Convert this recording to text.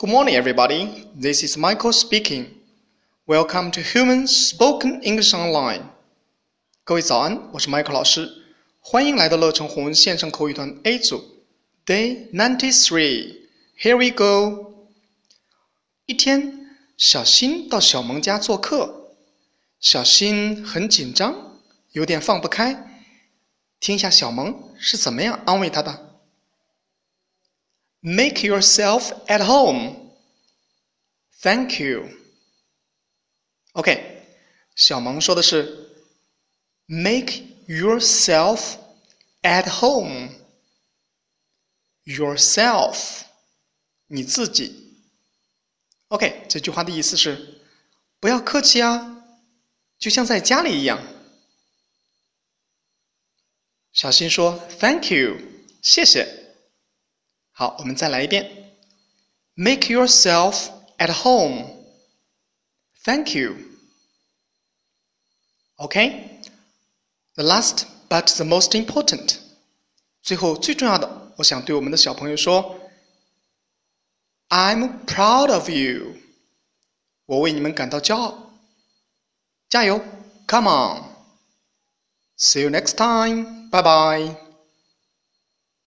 Good morning, everybody. This is Michael speaking. Welcome to Human Spoken English Online. 各位早安，我是 Michael 老师，欢迎来到乐成红文线上口语团 A 组。Day ninety three. Here we go. 一天，小新到小萌家做客，小新很紧张，有点放不开。听一下小萌是怎么样安慰他的。Make yourself at home. Thank you. OK，小萌说的是 Make yourself at home. Yourself，你自己。OK，这句话的意思是不要客气啊，就像在家里一样。小新说：“Thank you，谢谢。”好，我们再来一遍。Make yourself at home. Thank you. OK. The last but the most important. 最后最重要的，我想对我们的小朋友说：“I'm proud of you。”我为你们感到骄傲。加油！Come on! See you next time. Bye bye.